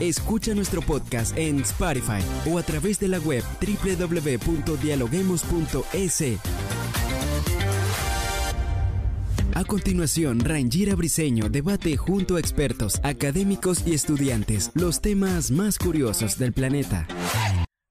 Escucha nuestro podcast en Spotify o a través de la web www.dialoguemos.es. A continuación, Rangira Briseño debate junto a expertos, académicos y estudiantes los temas más curiosos del planeta.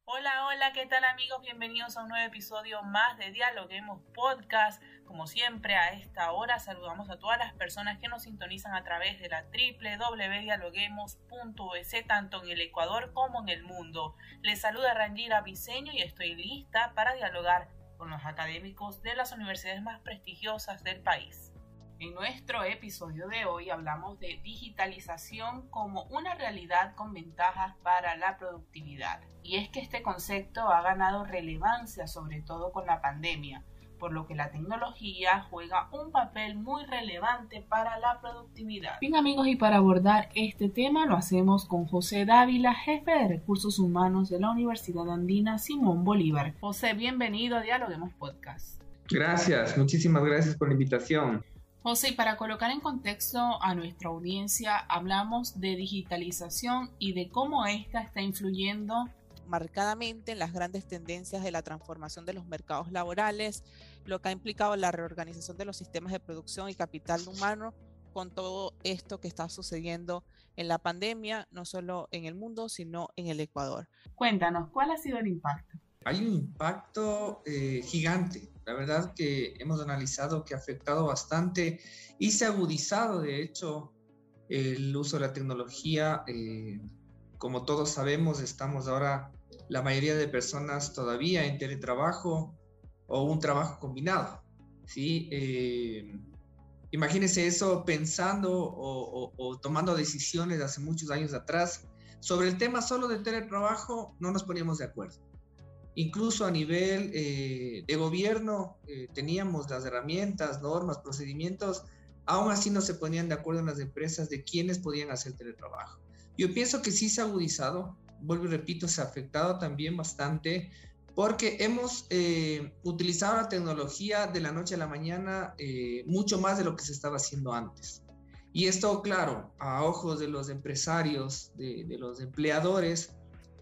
Hola, hola, ¿qué tal amigos? Bienvenidos a un nuevo episodio más de Dialoguemos Podcast. Como siempre, a esta hora saludamos a todas las personas que nos sintonizan a través de la www.dialoguemos.es, tanto en el Ecuador como en el mundo. Les saluda Rangira Briseño y estoy lista para dialogar con los académicos de las universidades más prestigiosas del país. En nuestro episodio de hoy hablamos de digitalización como una realidad con ventajas para la productividad. Y es que este concepto ha ganado relevancia sobre todo con la pandemia, por lo que la tecnología juega un papel muy relevante para la productividad. Bien amigos, y para abordar este tema lo hacemos con José Dávila, jefe de recursos humanos de la Universidad Andina Simón Bolívar. José, bienvenido a Dialoguemos Podcast. Gracias, muchísimas gracias por la invitación. José, para colocar en contexto a nuestra audiencia, hablamos de digitalización y de cómo esta está influyendo marcadamente en las grandes tendencias de la transformación de los mercados laborales, lo que ha implicado la reorganización de los sistemas de producción y capital humano con todo esto que está sucediendo en la pandemia, no solo en el mundo, sino en el Ecuador. Cuéntanos, ¿cuál ha sido el impacto? Hay un impacto eh, gigante. La verdad que hemos analizado que ha afectado bastante y se ha agudizado, de hecho, el uso de la tecnología. Eh, como todos sabemos, estamos ahora la mayoría de personas todavía en teletrabajo o un trabajo combinado. ¿sí? Eh, imagínense eso pensando o, tomando decisiones hace muchos años atrás. Sobre el tema solo del teletrabajo no nos poníamos de acuerdo. Incluso a nivel eh, de gobierno eh, teníamos las herramientas, normas, procedimientos, aún así no se ponían de acuerdo en las empresas de quiénes podían hacer teletrabajo. Yo pienso que sí se ha agudizado, vuelvo y repito, se ha afectado también bastante porque hemos eh, utilizado la tecnología de la noche a la mañana eh, mucho más de lo que se estaba haciendo antes. Y esto, claro, a ojos de los empresarios, de, los empleadores,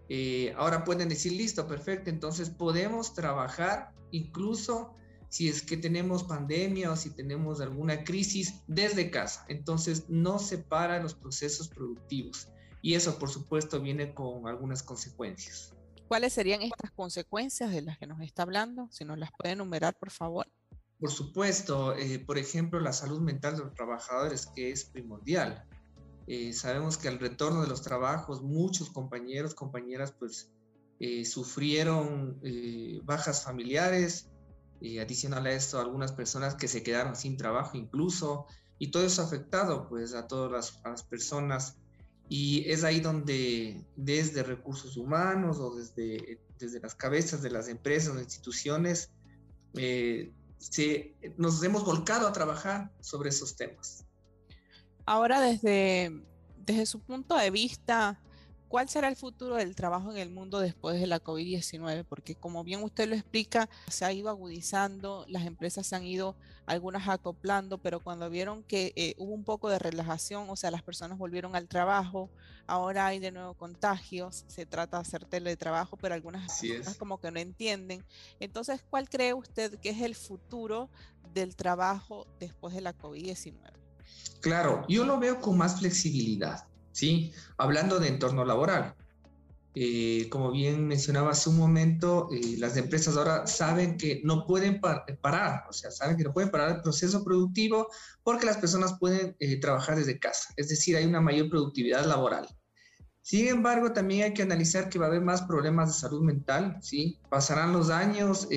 eh, ahora pueden decir, listo, perfecto, entonces podemos trabajar incluso si es que tenemos pandemia o si tenemos alguna crisis desde casa. Entonces no se para los procesos productivos y eso por supuesto viene con algunas consecuencias. ¿Cuáles serían estas consecuencias de las que nos está hablando? Si nos las puede enumerar, por favor. Por supuesto, eh, por ejemplo, la salud mental de los trabajadores, que es primordial. Eh, sabemos que al retorno de los trabajos, muchos compañeros, compañeras, pues eh, sufrieron bajas familiares, adicional a esto, algunas personas que se quedaron sin trabajo incluso, y todo eso ha afectado pues a todas las, a las personas y es ahí donde desde recursos humanos o desde, desde las cabezas de las empresas o instituciones eh, se, nos hemos volcado a trabajar sobre esos temas. Ahora desde, desde su punto de vista, ¿Cuál será el futuro del trabajo en el mundo después de la COVID-19? Porque como bien usted lo explica, se ha ido agudizando, las empresas se han ido algunas acoplando, pero cuando vieron que eh, hubo un poco de relajación, o sea, las personas volvieron al trabajo, ahora hay de nuevo contagios, se trata de hacer teletrabajo, pero algunas personas como que no entienden. Entonces, ¿cuál cree usted que es el futuro del trabajo después de la COVID-19? Claro, yo lo veo con más flexibilidad. ¿Sí? Hablando de entorno laboral. Eh, como bien mencionaba hace un momento, eh, las empresas ahora saben que no pueden parar, o sea, saben que no pueden parar el proceso productivo porque las personas pueden eh, trabajar desde casa, es decir, hay una mayor productividad laboral. Sin embargo, también hay que analizar que va a haber más problemas de salud mental, ¿sí? Pasarán los años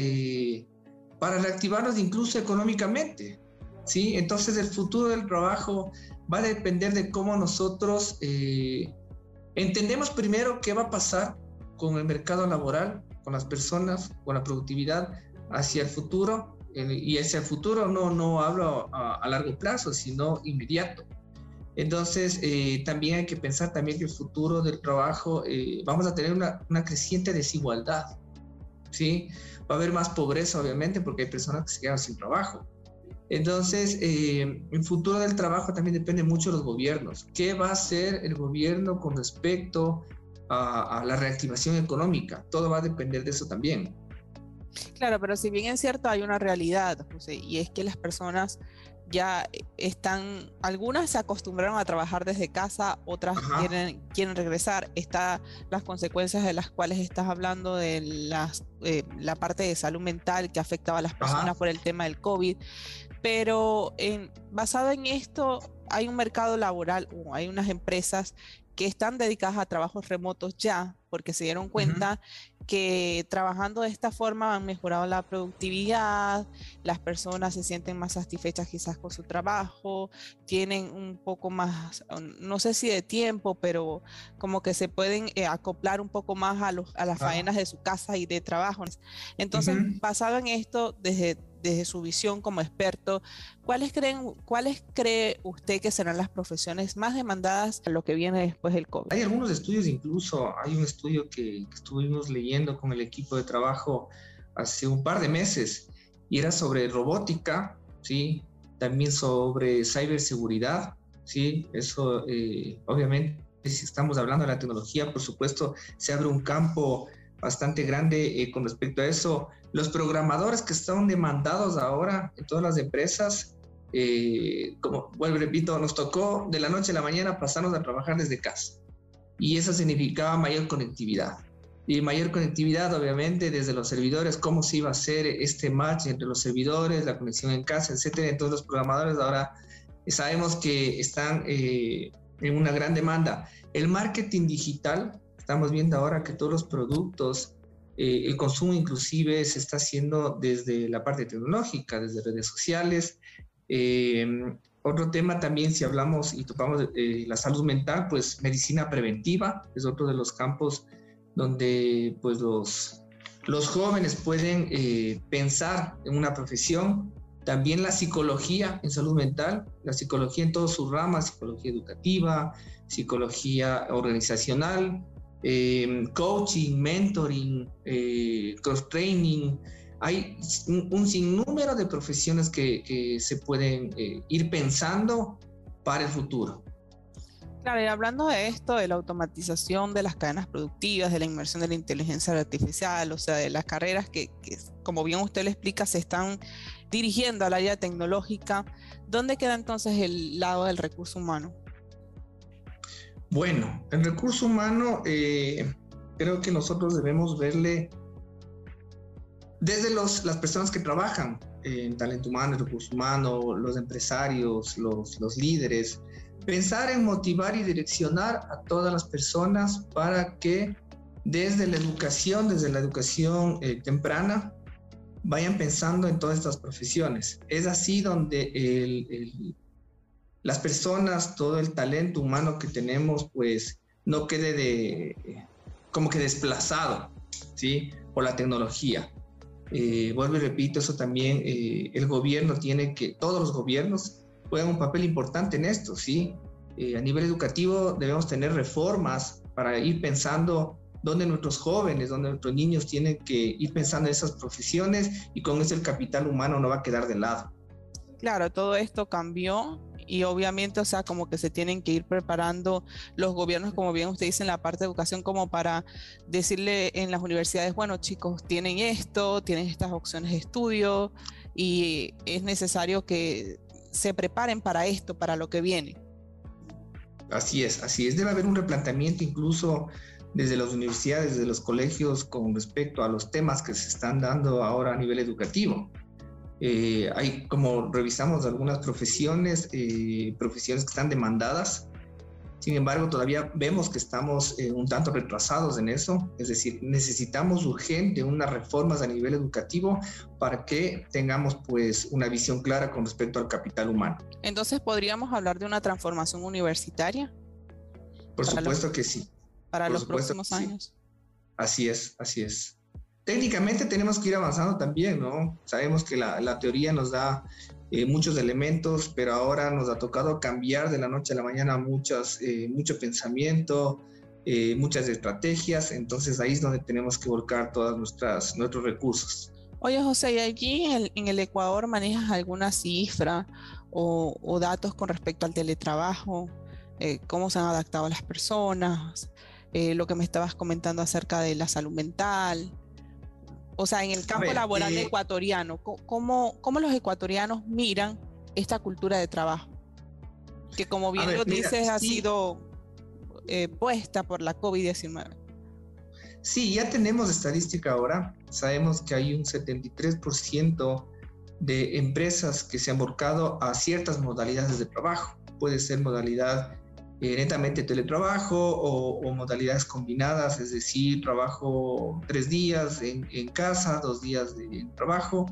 para reactivarnos incluso económicamente, ¿sí? Entonces el futuro del trabajo va a depender de cómo nosotros eh, entendemos primero qué va a pasar con el mercado laboral, con las personas, con la productividad hacia el futuro, y hacia el futuro no, no hablo a, largo plazo, sino inmediato. Entonces, eh, también hay que pensar también que el futuro del trabajo, eh, vamos a tener una, una, creciente desigualdad, ¿sí? Va a haber más pobreza, obviamente, porque hay personas que se quedan sin trabajo. Entonces, el futuro del trabajo también depende mucho de los gobiernos. ¿Qué va a hacer el gobierno con respecto a, a la reactivación económica? Todo va a depender de eso también. Claro, pero si bien es cierto, hay una realidad, José, y es que las personas ya están, algunas se acostumbraron a trabajar desde casa, otras quieren, quieren regresar. Está las consecuencias de las cuales estás hablando de las, eh, la parte de salud mental que afectaba a las personas por el tema del COVID. Pero basado en esto, hay un mercado laboral, o hay unas empresas que están dedicadas a trabajos remotos ya, porque se dieron cuenta que trabajando de esta forma han mejorado la productividad, las personas se sienten más satisfechas quizás con su trabajo, tienen un poco más, no sé si de tiempo, pero como que se pueden eh, acoplar un poco más a, los, a las faenas de su casa y de trabajo. Entonces, basado en esto, desde desde su visión como experto, ¿cuáles, creen, ¿cuáles cree usted que serán las profesiones más demandadas a lo que viene después del COVID? Hay algunos estudios, incluso hay un estudio que, estuvimos leyendo con el equipo de trabajo hace un par de meses y era sobre robótica, ¿sí? También sobre ciberseguridad, ¿sí? Eso, eh, obviamente, si estamos hablando de la tecnología, por supuesto, se abre un campo bastante grande eh, con respecto a eso los programadores que están demandados ahora en todas las empresas, eh, como vuelvo repito, nos tocó de la noche a la mañana pasarnos a trabajar desde casa. Y eso significaba mayor conectividad. Y mayor conectividad, obviamente, desde los servidores, cómo se iba a hacer este match entre los servidores, la conexión en casa, etcétera. Entonces, los programadores ahora sabemos que están eh, en una gran demanda. El marketing digital, estamos viendo ahora que todos los productos eh, el consumo inclusive se está haciendo desde la parte tecnológica, desde redes sociales. Eh, otro tema también, si hablamos y tocamos eh, la salud mental, pues medicina preventiva es otro de los campos donde pues los, los jóvenes pueden pensar en una profesión. También la psicología en salud mental, la psicología en todas sus ramas, psicología educativa, psicología organizacional, eh, coaching, mentoring, eh, cross-training. Hay un, sinnúmero de profesiones que, se pueden eh, ir pensando para el futuro. Claro, y hablando de esto, de la automatización de las cadenas productivas, de la inmersión de la inteligencia artificial, o sea, de las carreras que, que como bien usted le explica, se están dirigiendo al área tecnológica, ¿dónde queda entonces el lado del recurso humano? Bueno, el recurso humano eh, creo que nosotros debemos verle desde los, las personas que trabajan en talento humano, en recurso humano, los empresarios, los, los líderes, pensar en motivar y direccionar a todas las personas para que desde la educación, desde la educación eh, temprana, vayan pensando en todas estas profesiones. Es así donde el, las personas, todo el talento humano que tenemos, pues no quede de como que desplazado, ¿sí? Por la tecnología. Eh, vuelvo y repito, eso también eh, el gobierno tiene que, todos los gobiernos juegan un papel importante en esto, ¿sí? Eh, a nivel educativo debemos tener reformas para ir pensando dónde nuestros jóvenes, dónde nuestros niños tienen que ir pensando en esas profesiones y con eso el capital humano no va a quedar de lado. Claro, todo esto cambió y obviamente, o sea, como que se tienen que ir preparando los gobiernos, como bien usted dice, en la parte de educación, como para decirle en las universidades, bueno, chicos, tienen esto, tienen estas opciones de estudio y es necesario que se preparen para esto, para lo que viene. Así es, así es. Debe haber un replanteamiento incluso desde las universidades, desde los colegios con respecto a los temas que se están dando ahora a nivel educativo. Eh, hay, como revisamos algunas profesiones, eh, profesiones que están demandadas. Sin embargo, todavía vemos que estamos eh, un tanto retrasados en eso. Es decir, necesitamos urgente unas reformas a nivel educativo para que tengamos pues una visión clara con respecto al capital humano. Entonces, ¿podríamos hablar de una transformación universitaria? Por supuesto que sí. Para los próximos años. Así es, así es. Técnicamente tenemos que ir avanzando también, ¿no? Sabemos que la, la teoría nos da eh, muchos elementos, pero ahora nos ha tocado cambiar de la noche a la mañana muchas, eh, mucho pensamiento, eh, muchas estrategias, entonces ahí es donde tenemos que volcar todos nuestros recursos. Oye José, ¿y allí en el, Ecuador manejas alguna cifra o, datos con respecto al teletrabajo? ¿Cómo se han adaptado las personas? lo que me estabas comentando acerca de la salud mental, o sea, en el campo laboral eh, ecuatoriano, ¿cómo, ¿cómo, los ecuatorianos miran esta cultura de trabajo? Que como bien lo dices, ha sido eh, puesta por la COVID-19. Sí, ya tenemos estadística ahora. Sabemos que hay un 73% de empresas que se han volcado a ciertas modalidades de trabajo. Puede ser modalidad eh, netamente teletrabajo o, modalidades combinadas, es decir, trabajo tres días en, casa, dos días de trabajo.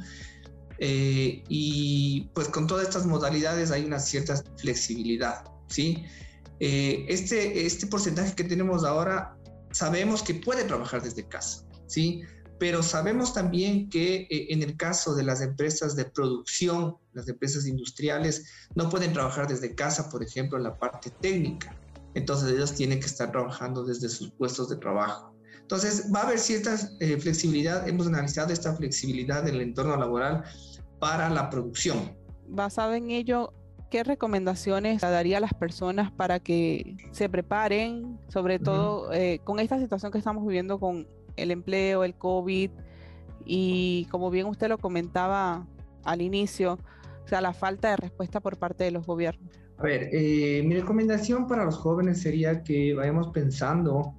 Eh, y pues con todas estas modalidades hay una cierta flexibilidad, ¿sí? Eh, este, este porcentaje que tenemos ahora sabemos que puede trabajar desde casa, ¿sí? Pero sabemos también que eh, en el caso de las empresas de producción, las empresas industriales, no pueden trabajar desde casa, por ejemplo, en la parte técnica. Entonces ellos tienen que estar trabajando desde sus puestos de trabajo. Entonces va a haber cierta eh, flexibilidad, hemos analizado esta flexibilidad en el entorno laboral para la producción. Basado en ello, ¿qué recomendaciones daría a las personas para que se preparen, sobre todo eh, con esta situación que estamos viviendo con el empleo, el COVID y como bien usted lo comentaba al inicio, o sea, la falta de respuesta por parte de los gobiernos. A ver, eh, mi recomendación para los jóvenes sería que vayamos pensando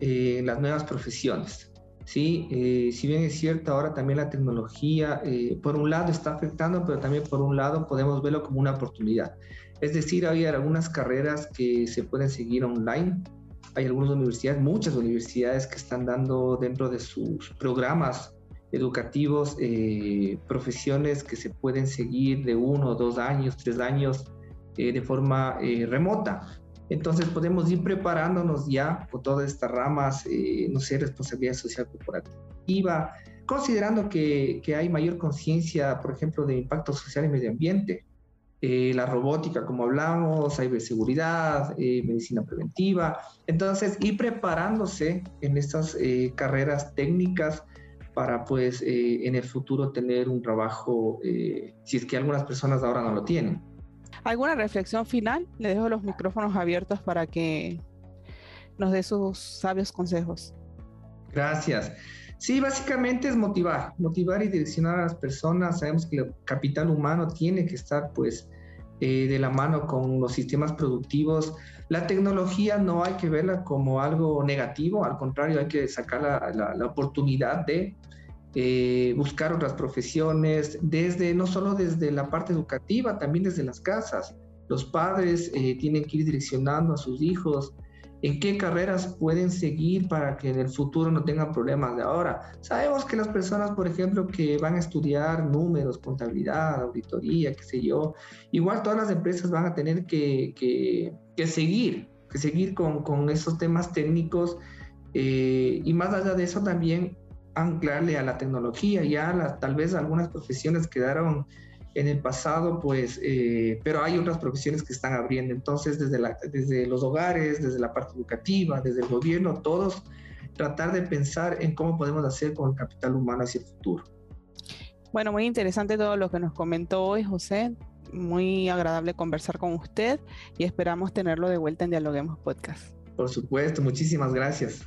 eh, las nuevas profesiones. Sí, eh, si bien es cierto, ahora también la tecnología, por un lado está afectando, pero también por un lado podemos verlo como una oportunidad. Es decir, hay algunas carreras que se pueden seguir online, hay algunas universidades, muchas universidades que están dando dentro de sus programas educativos eh, profesiones que se pueden seguir de uno, dos años, tres años eh, de forma eh, remota. Entonces podemos ir preparándonos ya con todas estas ramas, no sé, responsabilidad social corporativa, considerando que, que hay mayor conciencia, por ejemplo, de impacto social y medio ambiente. Eh, la robótica, como hablamos, ciberseguridad, eh, medicina preventiva. Entonces, ir preparándose en estas eh, carreras técnicas para, pues, en el futuro tener un trabajo, si es que algunas personas ahora no lo tienen. ¿Alguna reflexión final? Le dejo los micrófonos abiertos para que nos dé sus sabios consejos. Gracias. Sí, básicamente es motivar, motivar y direccionar a las personas. Sabemos que el capital humano tiene que estar pues eh, de la mano con los sistemas productivos. La tecnología no hay que verla como algo negativo, al contrario, hay que sacar la, oportunidad de eh, buscar otras profesiones, desde, no solo desde la parte educativa, también desde las casas. Los padres eh, tienen que ir direccionando a sus hijos en qué carreras pueden seguir para que en el futuro no tengan problemas de ahora. Sabemos que las personas, por ejemplo, que van a estudiar números, contabilidad, auditoría, qué sé yo, igual todas las empresas van a tener que, que, seguir, que seguir con, con, esos temas técnicos eh, y más allá de eso también anclarle a la tecnología. Ya tal vez algunas profesiones quedaron en el pasado, pues, eh, pero hay otras profesiones que están abriendo. Entonces, desde, la, desde los hogares, desde la parte educativa, desde el gobierno, todos tratar de pensar en cómo podemos hacer con el capital humano hacia el futuro. Bueno, muy interesante todo lo que nos comentó hoy, José. Muy agradable conversar con usted y esperamos tenerlo de vuelta en Dialoguemos Podcast. Por supuesto, muchísimas gracias.